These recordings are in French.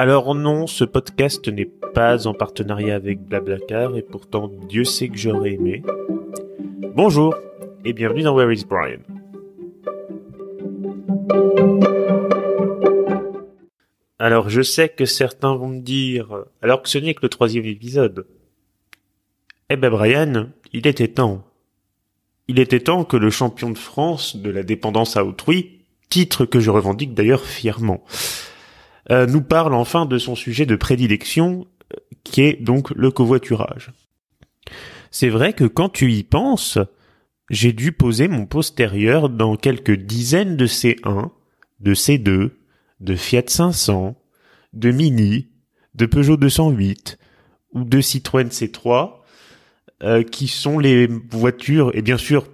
Alors non, ce podcast n'est pas en partenariat avec Blablacar et pourtant Dieu sait que j'aurais aimé. Bonjour et bienvenue dans Where is Brian? Alors je sais que certains vont me dire, alors que ce n'est que le troisième épisode. Eh ben Brian, il était temps. Il était temps que le champion de France de la dépendance à autrui, titre que je revendique d'ailleurs fièrement, euh, nous parle enfin de son sujet de prédilection, euh, qui est donc le covoiturage. C'est vrai que quand tu y penses, j'ai dû poser mon postérieur dans quelques dizaines de C1, de C2, de Fiat 500, de Mini, de Peugeot 208 ou de Citroën C3, euh, qui sont les voitures, et bien sûr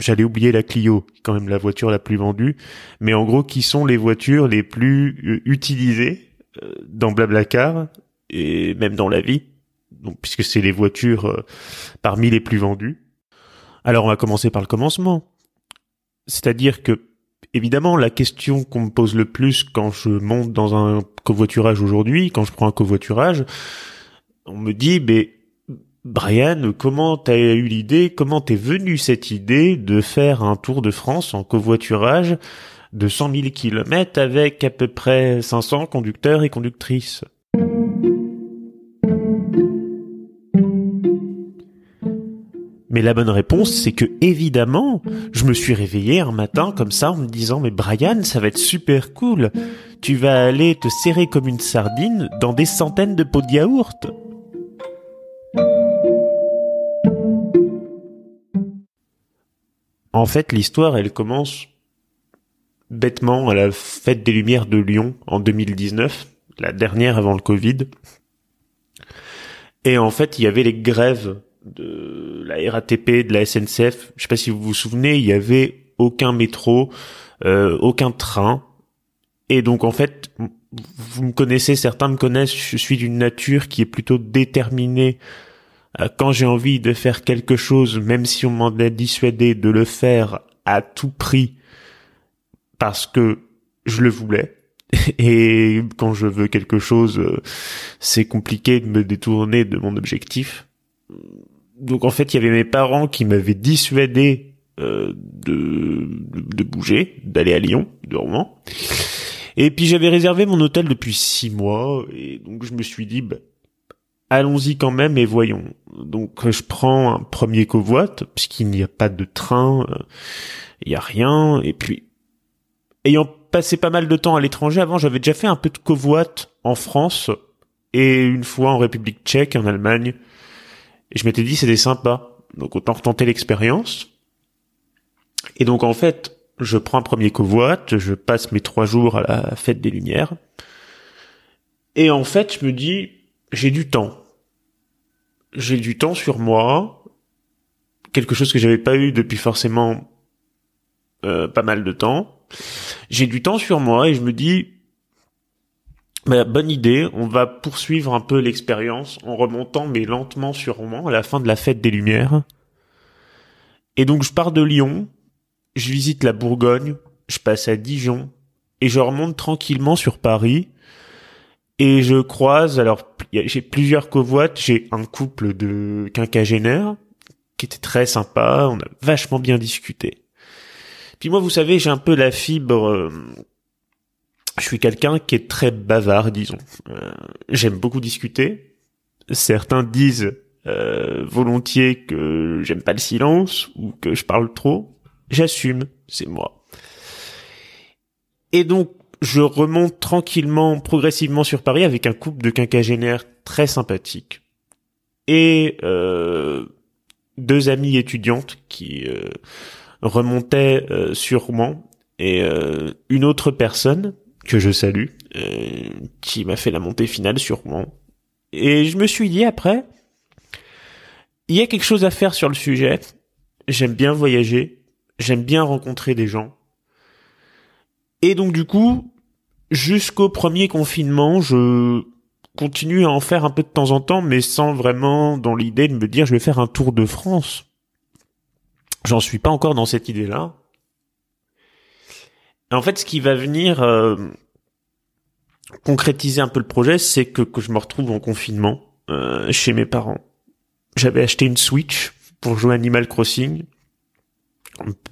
j'allais oublier la Clio, quand même la voiture la plus vendue, mais en gros qui sont les voitures les plus euh, utilisées euh, dans Blablacar et même dans la vie, donc puisque c'est les voitures euh, parmi les plus vendues. Alors on va commencer par le commencement. C'est-à-dire que évidemment la question qu'on me pose le plus quand je monte dans un covoiturage aujourd'hui, quand je prends un covoiturage, on me dit mais Brian, comment t'as eu l'idée, comment t'es venu cette idée de faire un tour de France en covoiturage de 100 000 km avec à peu près 500 conducteurs et conductrices? Mais la bonne réponse, c'est que évidemment, je me suis réveillé un matin comme ça en me disant mais Brian, ça va être super cool. Tu vas aller te serrer comme une sardine dans des centaines de pots de yaourt. En fait, l'histoire, elle commence bêtement à la fête des Lumières de Lyon en 2019, la dernière avant le Covid. Et en fait, il y avait les grèves de la RATP, de la SNCF. Je sais pas si vous vous souvenez, il y avait aucun métro, euh, aucun train. Et donc en fait, vous me connaissez, certains me connaissent, je suis d'une nature qui est plutôt déterminée quand j'ai envie de faire quelque chose, même si on m'en a dissuadé de le faire à tout prix, parce que je le voulais. Et quand je veux quelque chose, euh, c'est compliqué de me détourner de mon objectif. Donc en fait, il y avait mes parents qui m'avaient dissuadé euh, de, de bouger, d'aller à Lyon, de Rouen. Et puis j'avais réservé mon hôtel depuis six mois, et donc je me suis dit, bah, allons-y quand même et voyons. Donc je prends un premier covoite, puisqu'il n'y a pas de train, euh, il n'y a rien, et puis ayant passé pas mal de temps à l'étranger, avant j'avais déjà fait un peu de covoite en France, et une fois en République tchèque, en Allemagne, et je m'étais dit c'était sympa, donc autant retenter l'expérience. Et donc en fait, je prends un premier covoite, je passe mes trois jours à la fête des Lumières, et en fait je me dis, j'ai du temps j'ai du temps sur moi, quelque chose que j'avais pas eu depuis forcément euh, pas mal de temps. J'ai du temps sur moi et je me dis, bah, bonne idée, on va poursuivre un peu l'expérience en remontant mais lentement sur sûrement à la fin de la fête des Lumières. Et donc je pars de Lyon, je visite la Bourgogne, je passe à Dijon et je remonte tranquillement sur Paris et je croise, alors j'ai plusieurs covoites, j'ai un couple de quinquagénaires qui était très sympa, on a vachement bien discuté. Puis moi, vous savez, j'ai un peu la fibre, euh, je suis quelqu'un qui est très bavard, disons. Euh, j'aime beaucoup discuter. Certains disent euh, volontiers que j'aime pas le silence ou que je parle trop. J'assume, c'est moi. Et donc, je remonte tranquillement, progressivement sur Paris avec un couple de quinquagénaires très sympathique et euh, deux amies étudiantes qui euh, remontaient euh, Rouen et une autre personne que je salue qui m'a fait la montée finale Rouen. Et je me suis dit après, il y a quelque chose à faire sur le sujet. J'aime bien voyager, j'aime bien rencontrer des gens. Et donc du coup, jusqu'au premier confinement, je continue à en faire un peu de temps en temps, mais sans vraiment dans l'idée de me dire je vais faire un tour de France. j'en suis pas encore dans cette idée-là. En fait, ce qui va venir euh, concrétiser un peu le projet, c'est que, je me retrouve en confinement euh, chez mes parents. J'avais acheté une Switch pour jouer Animal Crossing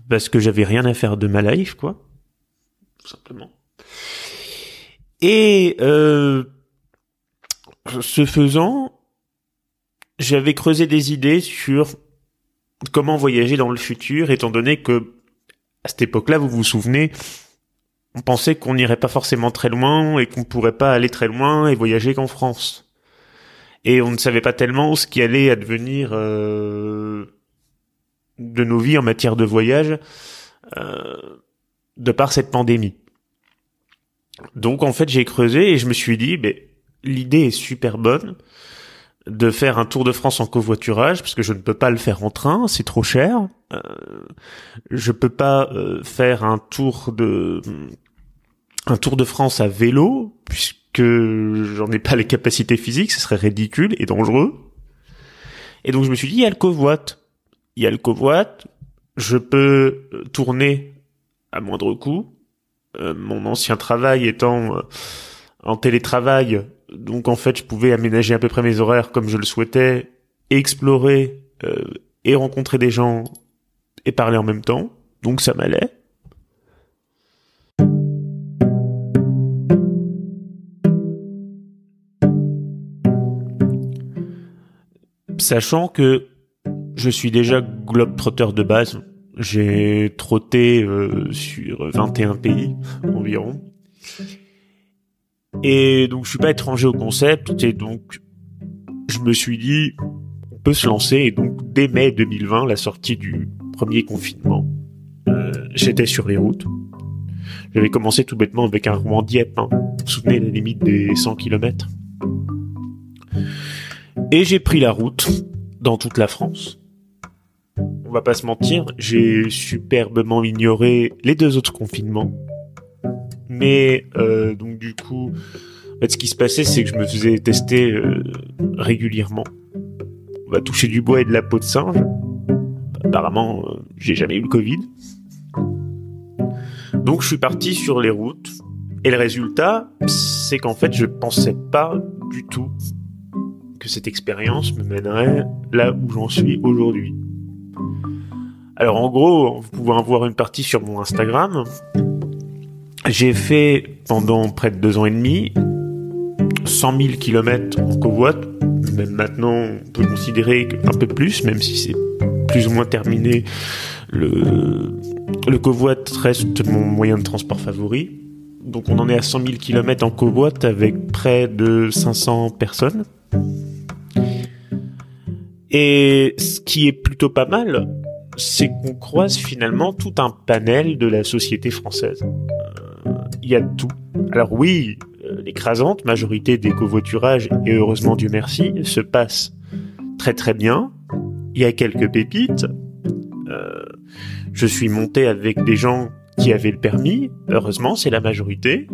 parce que j'avais rien à faire de ma life, quoi, tout simplement. Et euh, ce faisant, j'avais creusé des idées sur comment voyager dans le futur, étant donné que à cette époque-là, vous vous souvenez, on pensait qu'on n'irait pas forcément très loin et qu'on pourrait pas aller très loin et voyager qu'en France. Et on ne savait pas tellement ce qui allait advenir euh, de nos vies en matière de voyage euh, de par cette pandémie. Donc en fait j'ai creusé et je me suis dit, ben, l'idée est super bonne de faire un tour de France en covoiturage parce que je ne peux pas le faire en train, c'est trop cher. Euh, je peux pas euh, faire un tour de un tour de France à vélo puisque j'en ai pas les capacités physiques, ce serait ridicule et dangereux. Et donc je me suis dit il y a le covoit. Il y a le covoit, je peux tourner à moindre coût. Euh, mon ancien travail étant en télétravail, donc en fait, je pouvais aménager à peu près mes horaires comme je le souhaitais, explorer euh, et rencontrer des gens et parler en même temps. Donc ça m'allait. Sachant que je suis déjà globe-trotteur de base, j'ai trotté euh, sur 21 pays environ. Et donc je suis pas étranger au concept et donc je me suis dit on peut se lancer et donc dès mai 2020 la sortie du premier confinement euh, j'étais sur les routes j'avais commencé tout bêtement avec un Rouen Dieppe hein. vous la limite des 100 km et j'ai pris la route dans toute la France on va pas se mentir j'ai superbement ignoré les deux autres confinements mais euh, donc du coup, ce qui se passait, c'est que je me faisais tester euh, régulièrement. On va toucher du bois et de la peau de singe. Apparemment, euh, j'ai jamais eu le Covid. Donc je suis parti sur les routes. Et le résultat, c'est qu'en fait, je pensais pas du tout que cette expérience me mènerait là où j'en suis aujourd'hui. Alors en gros, vous pouvez en voir une partie sur mon Instagram. J'ai fait pendant près de deux ans et demi 100 000 kilomètres en covoit. Même maintenant, on peut considérer un peu plus, même si c'est plus ou moins terminé. Le, le covoit reste mon moyen de transport favori. Donc on en est à 100 000 kilomètres en covoit avec près de 500 personnes. Et ce qui est plutôt pas mal, c'est qu'on croise finalement tout un panel de la société française il y a tout. Alors oui, euh, l'écrasante majorité des covoiturages, et heureusement Dieu merci, se passe très très bien. Il y a quelques pépites. Euh, je suis monté avec des gens qui avaient le permis, heureusement c'est la majorité,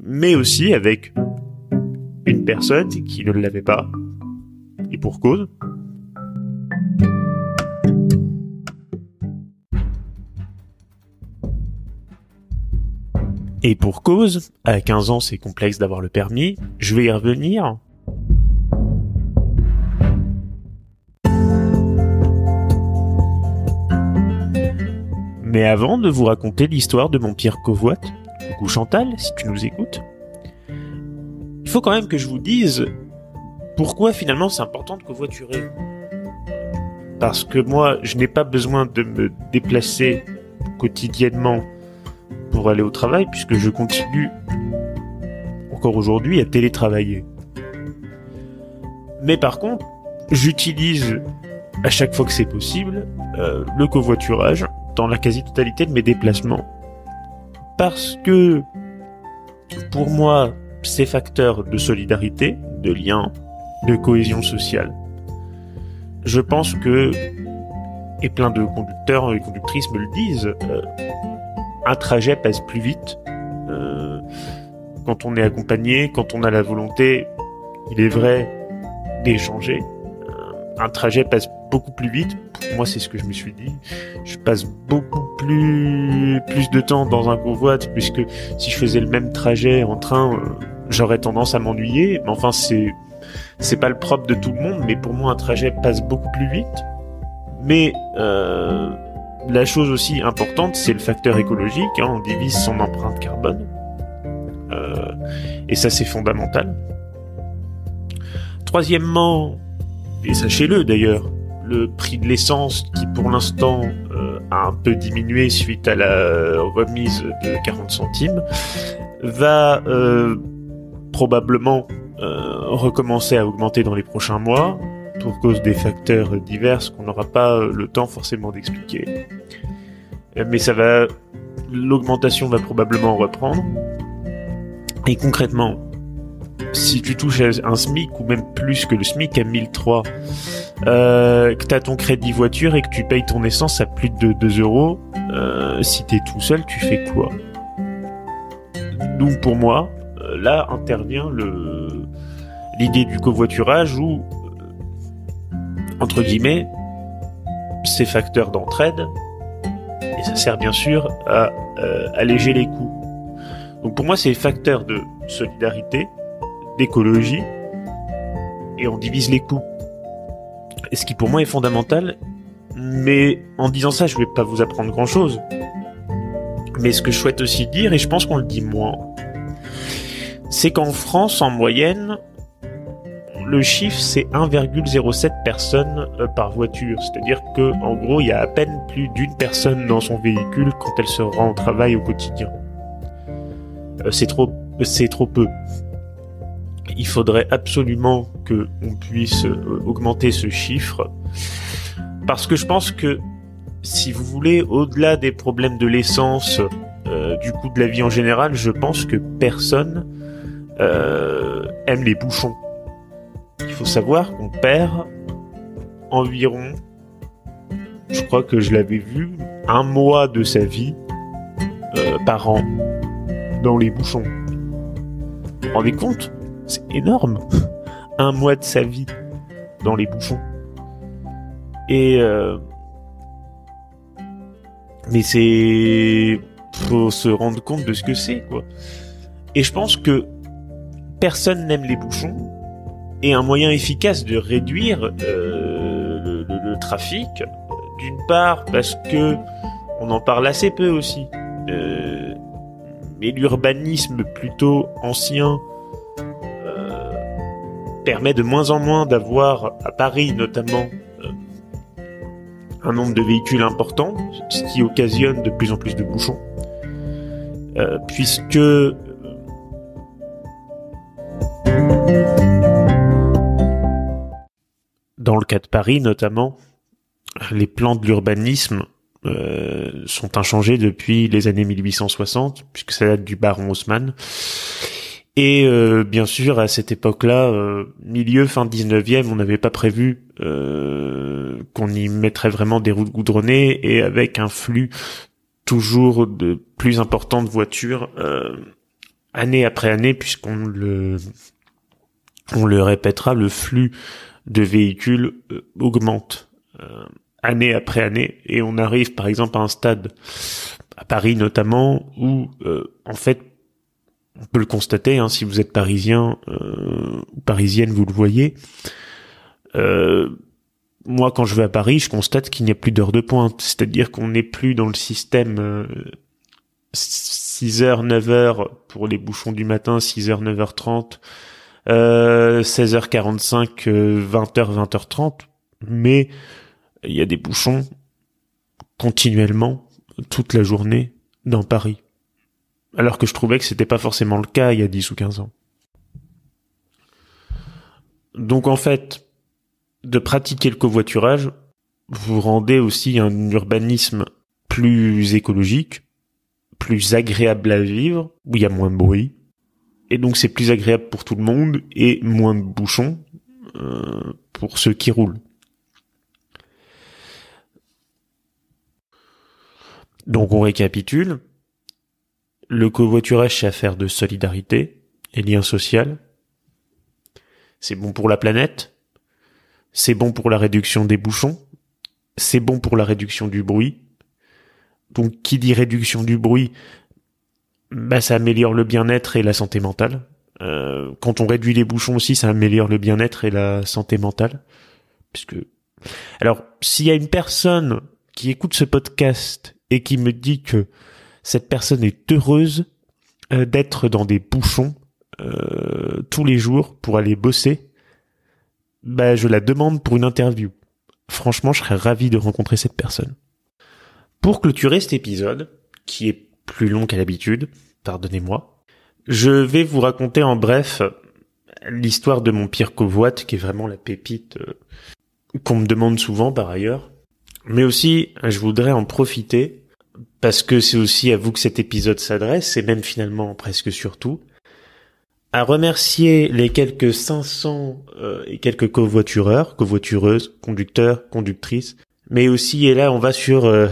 mais aussi avec une personne qui ne l'avait pas, et pour cause. Et pour cause, à 15 ans c'est complexe d'avoir le permis, je vais y revenir. Mais avant de vous raconter l'histoire de mon pire covoite, coucou Chantal, si tu nous écoutes, il faut quand même que je vous dise pourquoi finalement c'est important de covoiturer. Parce que moi, je n'ai pas besoin de me déplacer quotidiennement pour aller au travail puisque je continue encore aujourd'hui à télétravailler. Mais par contre, j'utilise à chaque fois que c'est possible euh, le covoiturage dans la quasi-totalité de mes déplacements. Parce que pour moi, c'est facteur de solidarité, de lien, de cohésion sociale. Je pense que, et plein de conducteurs et conductrices me le disent, euh, un trajet passe plus vite euh, quand on est accompagné, quand on a la volonté, il est vrai, d'échanger. Euh, un trajet passe beaucoup plus vite. moi, c'est ce que je me suis dit. Je passe beaucoup plus plus de temps dans un convoi puisque si je faisais le même trajet en train, euh, j'aurais tendance à m'ennuyer. Mais enfin, c'est c'est pas le propre de tout le monde, mais pour moi, un trajet passe beaucoup plus vite. Mais euh, la chose aussi importante, c'est le facteur écologique. Hein, on divise son empreinte carbone. Euh, et ça, c'est fondamental. Troisièmement, et sachez-le d'ailleurs, le prix de l'essence qui pour l'instant euh, a un peu diminué suite à la remise de 40 centimes, va euh, probablement recommencer à augmenter dans les prochains mois pour cause des facteurs divers qu'on n'aura pas le temps forcément d'expliquer. Mais ça va, l'augmentation va probablement reprendre. Et concrètement, si tu touches un SMIC ou même plus que le SMIC à 1003, euh, que tu as ton crédit voiture et que tu payes ton essence à plus de 2 euros, euh, si tu es tout seul, tu fais quoi? Donc pour moi, euh, là intervient l'idée du covoiturage où, euh, entre guillemets, ces facteurs d'entraide, et ça sert bien sûr à euh, alléger les coûts. Donc pour moi, c'est facteurs de solidarité, d'écologie et on divise les coûts. Et ce qui pour moi est fondamental, mais en disant ça, je vais pas vous apprendre grand chose. Mais ce que je souhaite aussi dire, et je pense qu'on le dit moins, c'est qu'en France, en moyenne, le chiffre c'est 1,07 personnes euh, par voiture. C'est-à-dire que, en gros, il y a à peine plus d'une personne dans son véhicule quand elle se rend au travail au quotidien. Euh, c'est trop, c'est trop peu il faudrait absolument que on puisse euh, augmenter ce chiffre parce que je pense que si vous voulez, au-delà des problèmes de l'essence, du coût de la vie en général, je pense que personne aime les bouchons. Il faut savoir qu'on perd environ, je crois que je l'avais vu, un mois de sa vie par an dans les bouchons. Vous vous rendez compte? C'est énorme. Un mois de sa vie dans les bouchons. Et euh... mais c'est faut se rendre compte de ce que c'est quoi. Et je pense que personne n'aime les bouchons et un moyen efficace de réduire euh, le, trafic d'une part parce que on en parle assez peu aussi euh, mais l'urbanisme plutôt ancien permet de moins en moins d'avoir à Paris notamment euh, un nombre de véhicules important, ce qui occasionne de plus en plus de bouchons, euh, puisque dans le cas de Paris notamment, les plans de l'urbanisme sont inchangés depuis les années 1860, puisque ça date du baron Haussmann. Et euh, bien sûr, à cette époque-là, euh, milieu fin 19e, on n'avait pas prévu euh, qu'on y mettrait vraiment des routes goudronnées et avec un flux toujours de plus important de voitures année après année, puisqu'on le on le répétera, le flux de véhicules augmente année après année et on arrive par exemple à un stade à Paris notamment où en fait on peut le constater, hein, si vous êtes parisien euh, ou parisienne, vous le voyez. Euh, moi, quand je vais à Paris, je constate qu'il n'y a plus d'heures de pointe. C'est-à-dire qu'on n'est plus dans le système 6h, 9h pour les bouchons du matin, 6h, 9h30, 16h45, 20h, 20h30. Mais il y a des bouchons continuellement, toute la journée, dans Paris alors que je trouvais que c'était pas forcément le cas il y a 10 ou 15 ans. Donc en fait, de pratiquer le covoiturage, vous rendez aussi un urbanisme plus écologique, plus agréable à vivre, où il y a moins de bruit, et donc c'est plus agréable pour tout le monde et moins de bouchons euh, pour ceux qui roulent. Donc on récapitule le covoiturage, c'est affaire de solidarité et lien social. C'est bon pour la planète. c'est bon pour la réduction des bouchons, c'est bon pour la réduction du bruit. Donc qui dit réduction du bruit, bah ça améliore le bien-être et la santé mentale. Euh, quand on réduit les bouchons aussi, ça améliore le bien-être et la santé mentale. Puisque alors s'il y a une personne qui écoute ce podcast et qui me dit que cette personne est heureuse euh, d'être dans des bouchons euh, tous les jours pour aller bosser, bah je la demande pour une interview. Franchement, je serais ravi de rencontrer cette personne. Pour clôturer cet épisode, qui est plus long qu'à l'habitude, pardonnez-moi, je vais vous raconter en bref l'histoire de mon pire covoite, qui est vraiment la pépite euh, qu'on me demande souvent par ailleurs. Mais aussi, je voudrais en profiter, parce que c'est aussi à vous que cet épisode s'adresse, et même finalement presque surtout, à remercier les quelques 500 euh, et quelques covoitureurs, covoitureuses, conducteurs, conductrices, mais aussi, et là on va sur euh,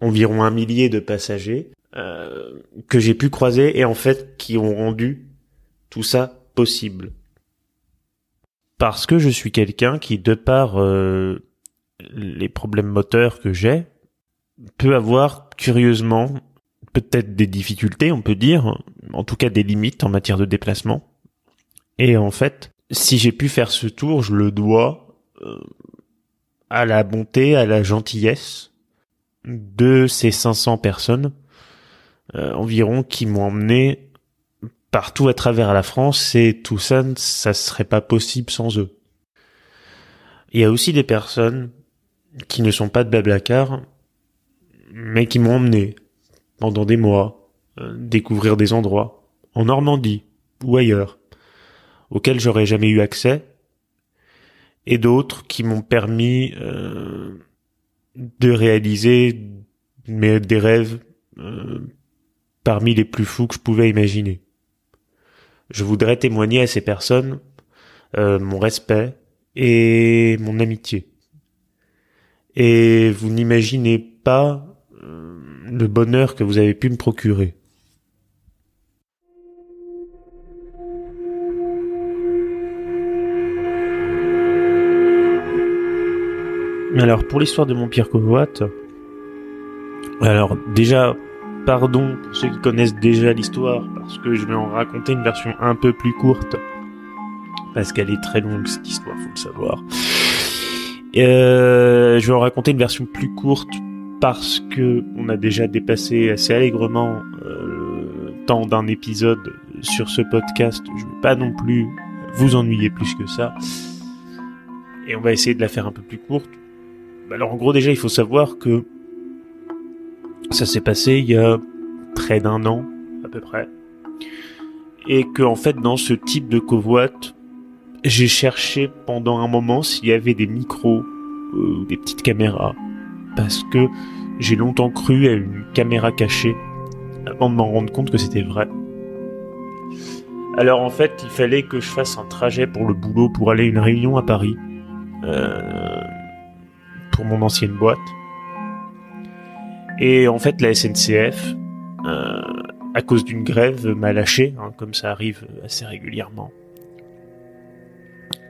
environ un millier de passagers euh, que j'ai pu croiser et en fait qui ont rendu tout ça possible. Parce que je suis quelqu'un qui, de par les problèmes moteurs que j'ai, peut avoir curieusement peut-être des difficultés, on peut dire, en tout cas des limites en matière de déplacement. Et en fait, si j'ai pu faire ce tour, je le dois euh, à la bonté, à la gentillesse de ces 500 personnes euh, environ qui m'ont emmené partout à travers la France et tout ça, ça serait pas possible sans eux. Il y a aussi des personnes qui ne sont pas de Blablacar, mais qui m'ont emmené pendant des mois, euh, découvrir des endroits, en Normandie ou ailleurs, auxquels j'aurais jamais eu accès, et d'autres qui m'ont permis euh, de réaliser des rêves euh, parmi les plus fous que je pouvais imaginer. Je voudrais témoigner à ces personnes mon respect et mon amitié. Et vous n'imaginez pas le bonheur que vous avez pu me procurer. Alors pour l'histoire de mon pire covoite, alors déjà pardon pour ceux qui connaissent déjà l'histoire parce que je vais en raconter une version un peu plus courte parce qu'elle est très longue cette histoire, faut le savoir. Euh, je vais en raconter une version plus courte parce que on a déjà dépassé assez allègrement euh, le temps d'un épisode sur ce podcast. Je vais pas non plus vous ennuyer plus que ça. Et on va essayer de la faire un peu plus courte. Alors en gros déjà il faut savoir que ça s'est passé il y a près d'un an à peu près. Et que en fait dans ce type de covoite, j'ai cherché pendant un moment s'il y avait des micros euh, ou des petites caméras parce que j'ai longtemps cru à une caméra cachée avant de m'en rendre compte que c'était vrai. Alors en fait, il fallait que je fasse un trajet pour le boulot pour aller à une réunion à Paris euh, pour mon ancienne boîte. Et en fait, la SNCF, euh, à cause d'une grève, m'a lâché, hein, comme ça arrive assez régulièrement.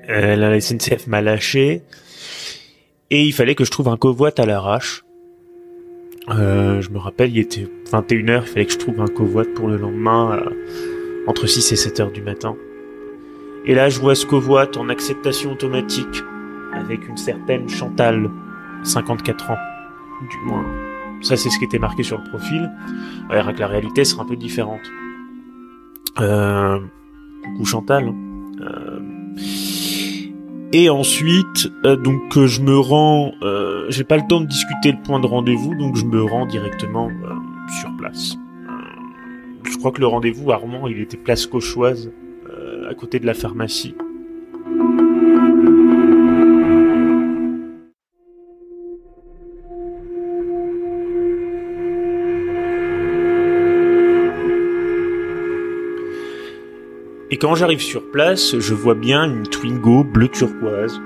La SNCF m'a lâché et il fallait que je trouve un covoit à l'arrache. Euh, je me rappelle, il était 21h, il fallait que je trouve un covoit pour le lendemain, euh, entre 6 et 7 heures du matin. Et là, je vois ce covoit en acceptation automatique, avec une certaine Chantal, 54 ans, du moins. Ça, c'est ce qui était marqué sur le profil. On verra que la réalité sera un peu différente. Euh, coucou Chantal. Hein. Euh, et ensuite, euh, donc je me rends, euh, j'ai pas le temps de discuter le point de rendez-vous, donc je me rends directement euh, sur place. je crois que le rendez-vous à il était place Cauchoise, à côté de la pharmacie. Et quand j'arrive sur place, je vois bien une Twingo bleu turquoise,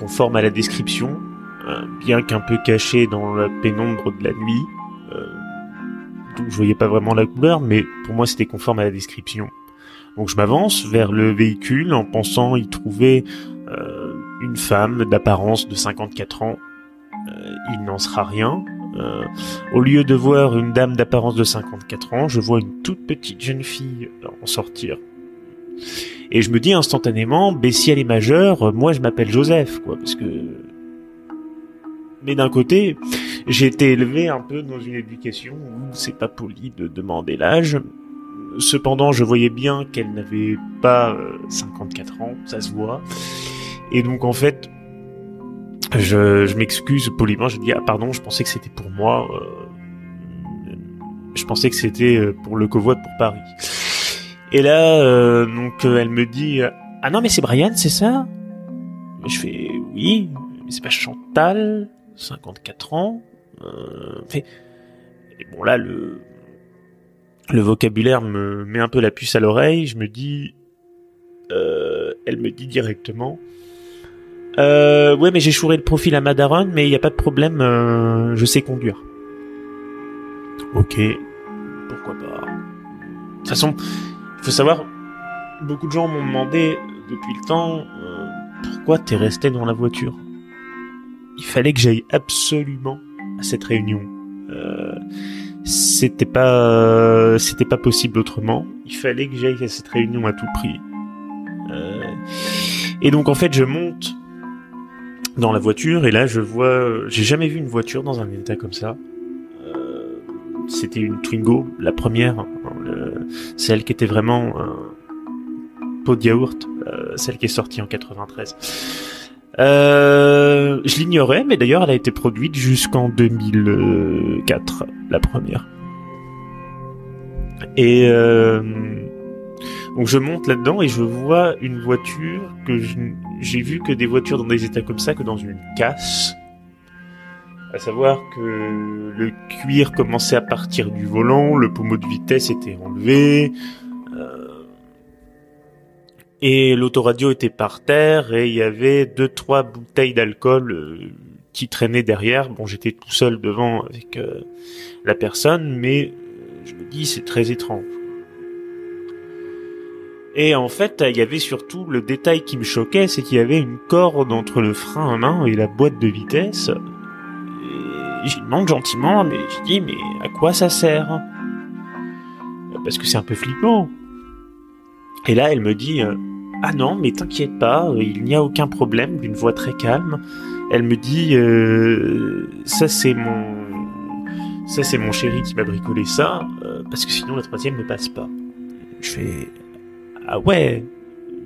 conforme à la description, euh, bien qu'un peu cachée dans la pénombre de la nuit. Euh, donc je voyais pas vraiment la couleur, mais pour moi c'était conforme à la description. Donc je m'avance vers le véhicule en pensant y trouver euh, une femme d'apparence de 54 ans. Euh, il n'en sera rien. Au lieu de voir une dame d'apparence de 54 ans, je vois une toute petite jeune fille en sortir. Et je me dis instantanément, ben si elle est majeure, moi je m'appelle Joseph, quoi, parce que. Mais d'un côté, j'ai été élevé un peu dans une éducation où c'est pas poli de demander l'âge. Cependant, je voyais bien qu'elle n'avait pas 54 euh, ans, ça se voit. Et donc en fait, je, je m'excuse poliment, je dis ah pardon, je pensais que c'était pour moi. Euh, je pensais que c'était euh, pour le convoi pour Paris. Et là, euh, donc elle me dit ah non mais c'est Brian, c'est ça? Je fais oui, mais c'est pas Chantal, 54 ans. Euh, et bon là le le vocabulaire me met un peu la puce à l'oreille. Je me dis, euh, elle me dit directement. Euh, ouais, mais j'ai chouré le profil à Madaron, mais il n'y a pas de problème, euh, je sais conduire. Ok, pourquoi pas. De toute façon, faut savoir, beaucoup de gens m'ont demandé depuis le temps euh, pourquoi t'es resté dans la voiture. Il fallait que j'aille absolument à cette réunion. Euh, c'était pas, c'était pas possible autrement. Il fallait que j'aille à cette réunion à tout prix. Euh, et donc en fait, je monte dans la voiture et là je vois, j'ai jamais vu une voiture dans un état comme ça. Euh, c'était une Twingo, la première, celle qui était vraiment un pot de yaourt, euh, celle qui est sortie en 93. Euh, je l'ignorais, mais d'ailleurs elle a été produite jusqu'en 2004, la première. Et euh, donc je monte là-dedans et je vois une voiture que j'ai vu que des voitures dans des états comme ça que dans une casse. À savoir que le cuir commençait à partir du volant, le pommeau de vitesse était enlevé, euh, et l'autoradio était par terre et il y avait deux trois bouteilles d'alcool euh, qui traînaient derrière. Bon, j'étais tout seul devant avec euh, la personne, mais je me dis c'est très étrange. Et en fait, il y avait surtout le détail qui me choquait, c'est qu'il y avait une corde entre le frein à main et la boîte de vitesse. J'y demande gentiment, mais je dis, mais à quoi ça sert? Parce que c'est un peu flippant. Et là, elle me dit, euh, ah non, mais t'inquiète pas, il n'y a aucun problème, d'une voix très calme. Elle me dit, euh, ça c'est mon, ça c'est mon chéri qui m'a bricolé ça, euh, parce que sinon la troisième ne passe pas. Je fais, ah ouais,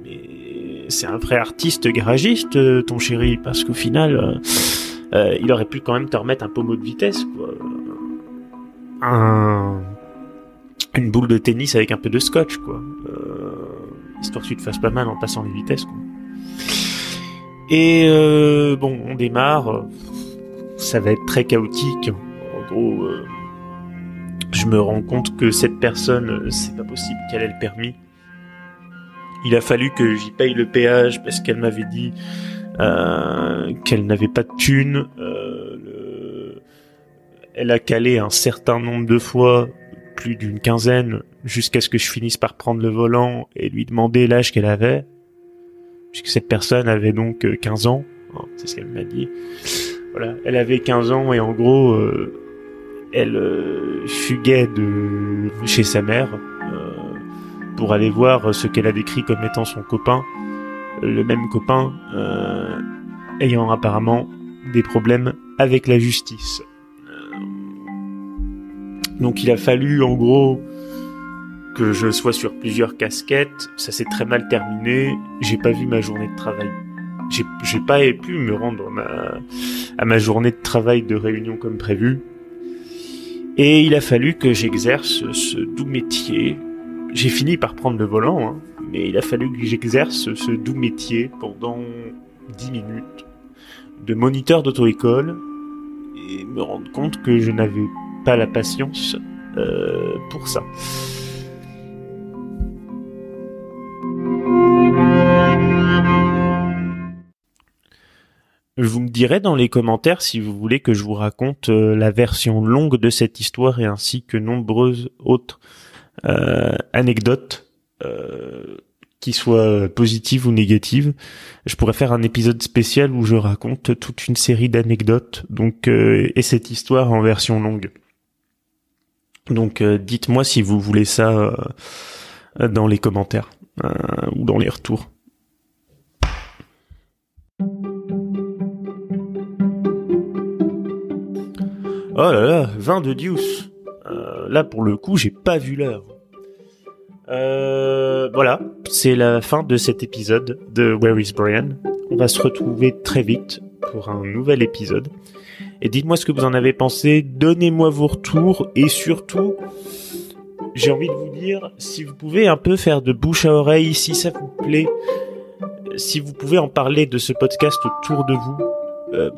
mais c'est un vrai artiste garagiste, ton chéri, parce qu'au final, euh, il aurait pu quand même te remettre un pommeau de vitesse, quoi. Un... Une boule de tennis avec un peu de scotch, quoi. histoire que tu te fasses pas mal en passant les vitesses, quoi. Et bon, on démarre. Ça va être très chaotique. En gros, je me rends compte que cette personne, c'est pas possible qu'elle ait le permis il a fallu que j'y paye le péage parce qu'elle m'avait dit euh, qu'elle n'avait pas de thune. Euh, Elle a calé un certain nombre de fois, plus d'une quinzaine, jusqu'à ce que je finisse par prendre le volant et lui demander l'âge qu'elle avait. Puisque cette personne avait donc 15 euh, ans. Hein, c'est ce qu'elle m'a dit. Voilà, elle avait 15 ans et en gros, euh, elle fuguait de chez sa mère pour aller voir ce qu'elle a décrit comme étant son copain, le même copain euh, ayant apparemment des problèmes avec la justice. Euh, donc il a fallu en gros que je sois sur plusieurs casquettes, ça s'est très mal terminé, j'ai pas vu ma journée de travail. J'ai pas pu me rendre à ma journée de travail de réunion comme prévu. Et il a fallu que j'exerce ce doux métier j'ai fini par prendre le volant, hein, mais il a fallu que j'exerce ce doux métier pendant 10 minutes de moniteur d'auto-école et me rendre compte que je n'avais pas la patience euh, pour ça. Vous me direz dans les commentaires si vous voulez que je vous raconte euh, la version longue de cette histoire et ainsi que nombreuses autres euh, anecdote euh, qui soit positive ou négative. Je pourrais faire un épisode spécial où je raconte toute une série d'anecdotes, donc euh, et cette histoire en version longue. Donc euh, dites-moi si vous voulez ça euh, dans les commentaires ou dans les retours. Oh là là, 20 de Deuce. là pour le coup, j'ai pas vu l'heure. Euh, voilà, c'est la fin de cet épisode de Where is Brian. On va se retrouver très vite pour un nouvel épisode. Et dites-moi ce que vous en avez pensé, donnez-moi vos retours et surtout, j'ai envie de vous dire, si vous pouvez un peu faire de bouche à oreille, si ça vous plaît, si vous pouvez en parler de ce podcast autour de vous, euh,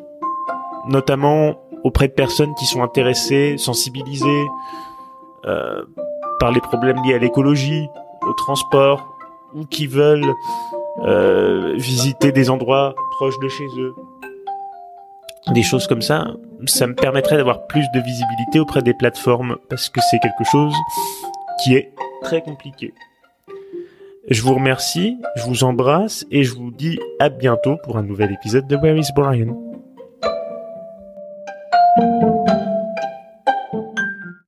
notamment auprès de personnes qui sont intéressées, sensibilisées, euh, par les problèmes liés à l'écologie, au transport, ou qui veulent euh, visiter des endroits proches de chez eux. Des choses comme ça, ça me permettrait d'avoir plus de visibilité auprès des plateformes parce que c'est quelque chose qui est très compliqué. Je vous remercie, je vous embrasse et je vous dis à bientôt pour un nouvel épisode de Where is Brian?